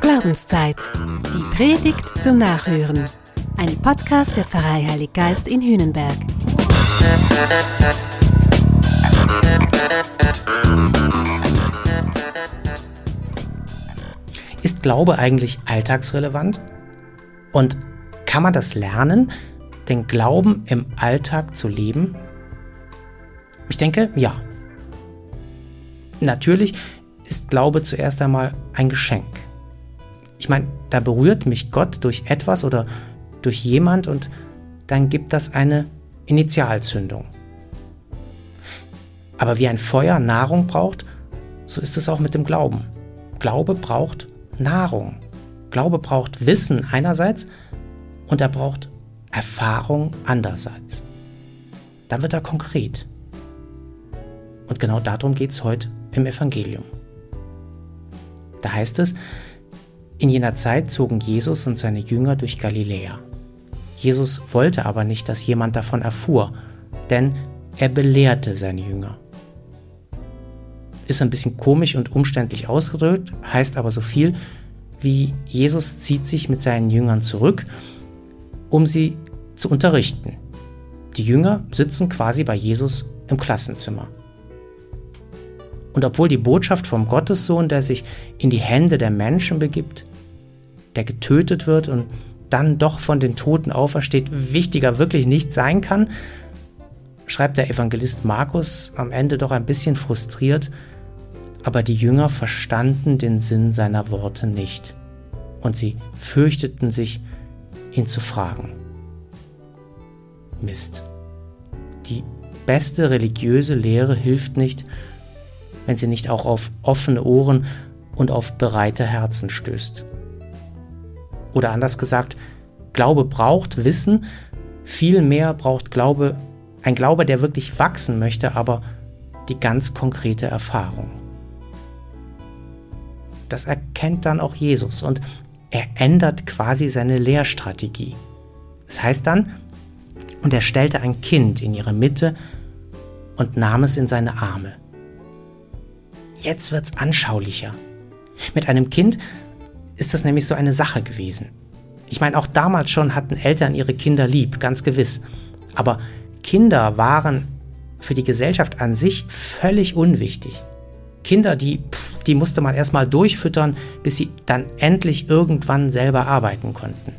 Glaubenszeit. Die Predigt zum Nachhören. Ein Podcast der Pfarrei Heilig Geist in Hühnenberg. Ist Glaube eigentlich alltagsrelevant? Und kann man das lernen, den Glauben im Alltag zu leben? Ich denke, ja. Natürlich ist Glaube zuerst einmal ein Geschenk. Ich meine, da berührt mich Gott durch etwas oder durch jemand und dann gibt das eine Initialzündung. Aber wie ein Feuer Nahrung braucht, so ist es auch mit dem Glauben. Glaube braucht Nahrung. Glaube braucht Wissen einerseits und er braucht Erfahrung andererseits. Dann wird er konkret. Und genau darum geht es heute im Evangelium. Da heißt es, in jener Zeit zogen Jesus und seine Jünger durch Galiläa. Jesus wollte aber nicht, dass jemand davon erfuhr, denn er belehrte seine Jünger. Ist ein bisschen komisch und umständlich ausgedrückt, heißt aber so viel wie Jesus zieht sich mit seinen Jüngern zurück, um sie zu unterrichten. Die Jünger sitzen quasi bei Jesus im Klassenzimmer. Und obwohl die Botschaft vom Gottessohn, der sich in die Hände der Menschen begibt, der getötet wird und dann doch von den Toten aufersteht, wichtiger wirklich nicht sein kann, schreibt der Evangelist Markus am Ende doch ein bisschen frustriert, aber die Jünger verstanden den Sinn seiner Worte nicht und sie fürchteten sich, ihn zu fragen. Mist. Die beste religiöse Lehre hilft nicht, wenn sie nicht auch auf offene Ohren und auf bereite Herzen stößt. Oder anders gesagt, Glaube braucht Wissen, viel mehr braucht Glaube, ein Glaube, der wirklich wachsen möchte, aber die ganz konkrete Erfahrung. Das erkennt dann auch Jesus und er ändert quasi seine Lehrstrategie. Das heißt dann, und er stellte ein Kind in ihre Mitte und nahm es in seine Arme. Jetzt wird's anschaulicher. Mit einem Kind ist das nämlich so eine Sache gewesen. Ich meine, auch damals schon hatten Eltern ihre Kinder lieb, ganz gewiss. Aber Kinder waren für die Gesellschaft an sich völlig unwichtig. Kinder, die, pff, die musste man erstmal durchfüttern, bis sie dann endlich irgendwann selber arbeiten konnten.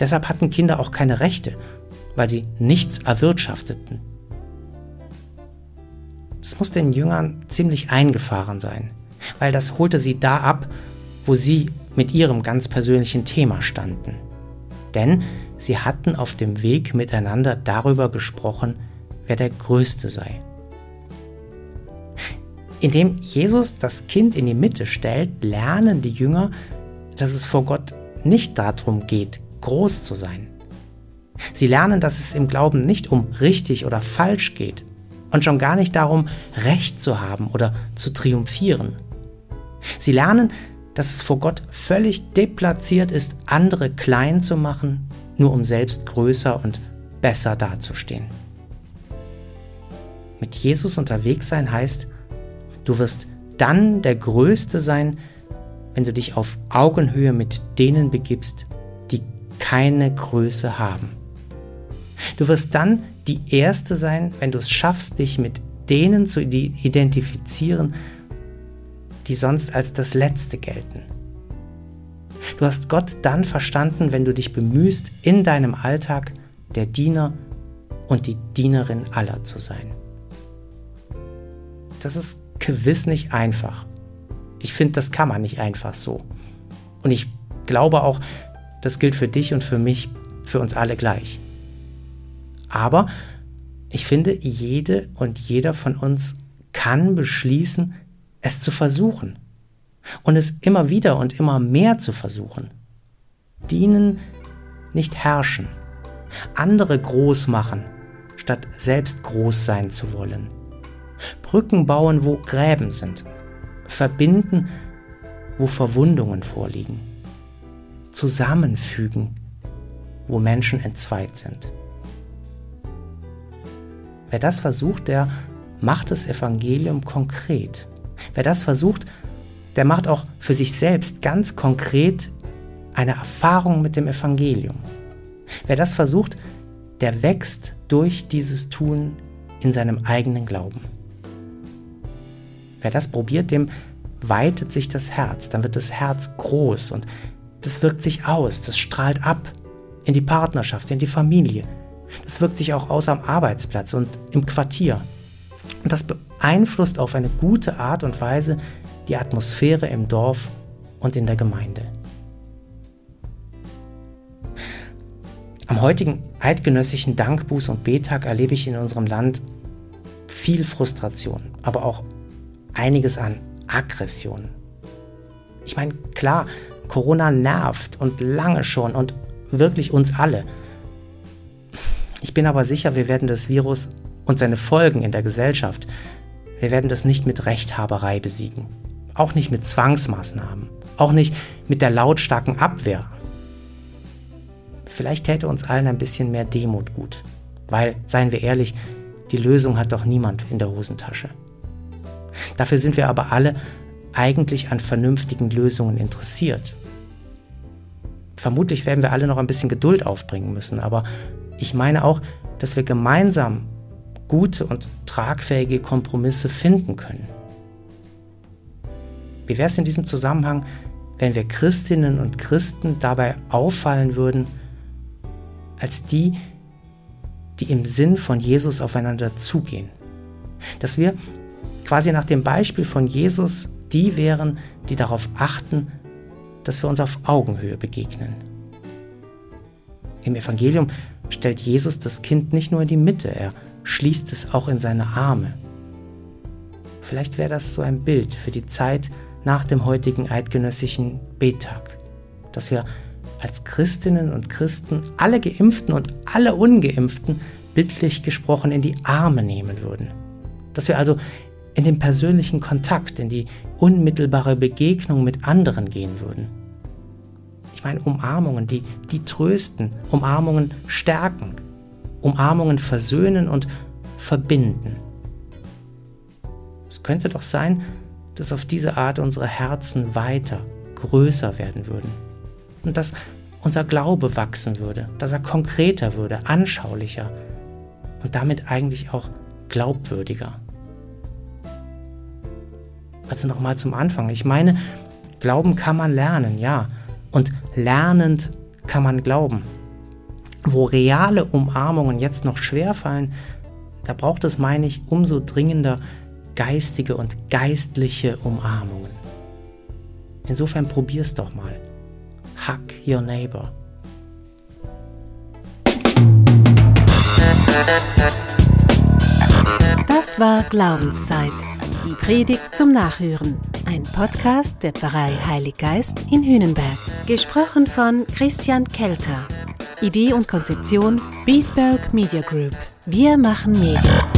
Deshalb hatten Kinder auch keine Rechte, weil sie nichts erwirtschafteten. Es muss den Jüngern ziemlich eingefahren sein, weil das holte sie da ab, wo sie mit ihrem ganz persönlichen Thema standen. Denn sie hatten auf dem Weg miteinander darüber gesprochen, wer der Größte sei. Indem Jesus das Kind in die Mitte stellt, lernen die Jünger, dass es vor Gott nicht darum geht, groß zu sein. Sie lernen, dass es im Glauben nicht um richtig oder falsch geht, und schon gar nicht darum, Recht zu haben oder zu triumphieren. Sie lernen, dass es vor Gott völlig deplatziert ist, andere klein zu machen, nur um selbst größer und besser dazustehen. Mit Jesus unterwegs sein heißt, du wirst dann der Größte sein, wenn du dich auf Augenhöhe mit denen begibst, die keine Größe haben. Du wirst dann die Erste sein, wenn du es schaffst, dich mit denen zu identifizieren, die sonst als das Letzte gelten. Du hast Gott dann verstanden, wenn du dich bemühst, in deinem Alltag der Diener und die Dienerin aller zu sein. Das ist gewiss nicht einfach. Ich finde, das kann man nicht einfach so. Und ich glaube auch, das gilt für dich und für mich, für uns alle gleich. Aber ich finde, jede und jeder von uns kann beschließen, es zu versuchen. Und es immer wieder und immer mehr zu versuchen. Dienen, nicht herrschen. Andere groß machen, statt selbst groß sein zu wollen. Brücken bauen, wo Gräben sind. Verbinden, wo Verwundungen vorliegen. Zusammenfügen, wo Menschen entzweit sind. Wer das versucht, der macht das Evangelium konkret. Wer das versucht, der macht auch für sich selbst ganz konkret eine Erfahrung mit dem Evangelium. Wer das versucht, der wächst durch dieses Tun in seinem eigenen Glauben. Wer das probiert, dem weitet sich das Herz, dann wird das Herz groß und das wirkt sich aus, das strahlt ab in die Partnerschaft, in die Familie. Das wirkt sich auch aus am Arbeitsplatz und im Quartier. Und das beeinflusst auf eine gute Art und Weise die Atmosphäre im Dorf und in der Gemeinde. Am heutigen eidgenössischen Dankbuß- und Betag erlebe ich in unserem Land viel Frustration, aber auch einiges an Aggression. Ich meine, klar, Corona nervt und lange schon und wirklich uns alle. Ich bin aber sicher, wir werden das Virus und seine Folgen in der Gesellschaft, wir werden das nicht mit Rechthaberei besiegen. Auch nicht mit Zwangsmaßnahmen. Auch nicht mit der lautstarken Abwehr. Vielleicht täte uns allen ein bisschen mehr Demut gut. Weil, seien wir ehrlich, die Lösung hat doch niemand in der Hosentasche. Dafür sind wir aber alle eigentlich an vernünftigen Lösungen interessiert. Vermutlich werden wir alle noch ein bisschen Geduld aufbringen müssen, aber ich meine auch, dass wir gemeinsam gute und tragfähige Kompromisse finden können. Wie wäre es in diesem Zusammenhang, wenn wir Christinnen und Christen dabei auffallen würden, als die, die im Sinn von Jesus aufeinander zugehen? Dass wir quasi nach dem Beispiel von Jesus die wären, die darauf achten, dass wir uns auf Augenhöhe begegnen. Im Evangelium stellt Jesus das Kind nicht nur in die Mitte, er schließt es auch in seine Arme. Vielleicht wäre das so ein Bild für die Zeit nach dem heutigen eidgenössischen Betag, dass wir als Christinnen und Christen alle Geimpften und alle Ungeimpften bildlich gesprochen in die Arme nehmen würden. Dass wir also in den persönlichen Kontakt, in die unmittelbare Begegnung mit anderen gehen würden. Ich meine Umarmungen, die, die trösten, Umarmungen stärken, Umarmungen versöhnen und verbinden. Es könnte doch sein, dass auf diese Art unsere Herzen weiter, größer werden würden. Und dass unser Glaube wachsen würde, dass er konkreter würde, anschaulicher und damit eigentlich auch glaubwürdiger. Also nochmal zum Anfang. Ich meine, Glauben kann man lernen, ja. Und lernend kann man glauben. Wo reale Umarmungen jetzt noch schwer fallen, da braucht es, meine ich, umso dringender geistige und geistliche Umarmungen. Insofern probier's doch mal. Hug your neighbor. Das war Glaubenszeit. Die Predigt zum Nachhören. Ein Podcast der Pfarrei Heilig Geist in Hühnenberg. Gesprochen von Christian Kelter. Idee und Konzeption Biesberg Media Group. Wir machen Medien.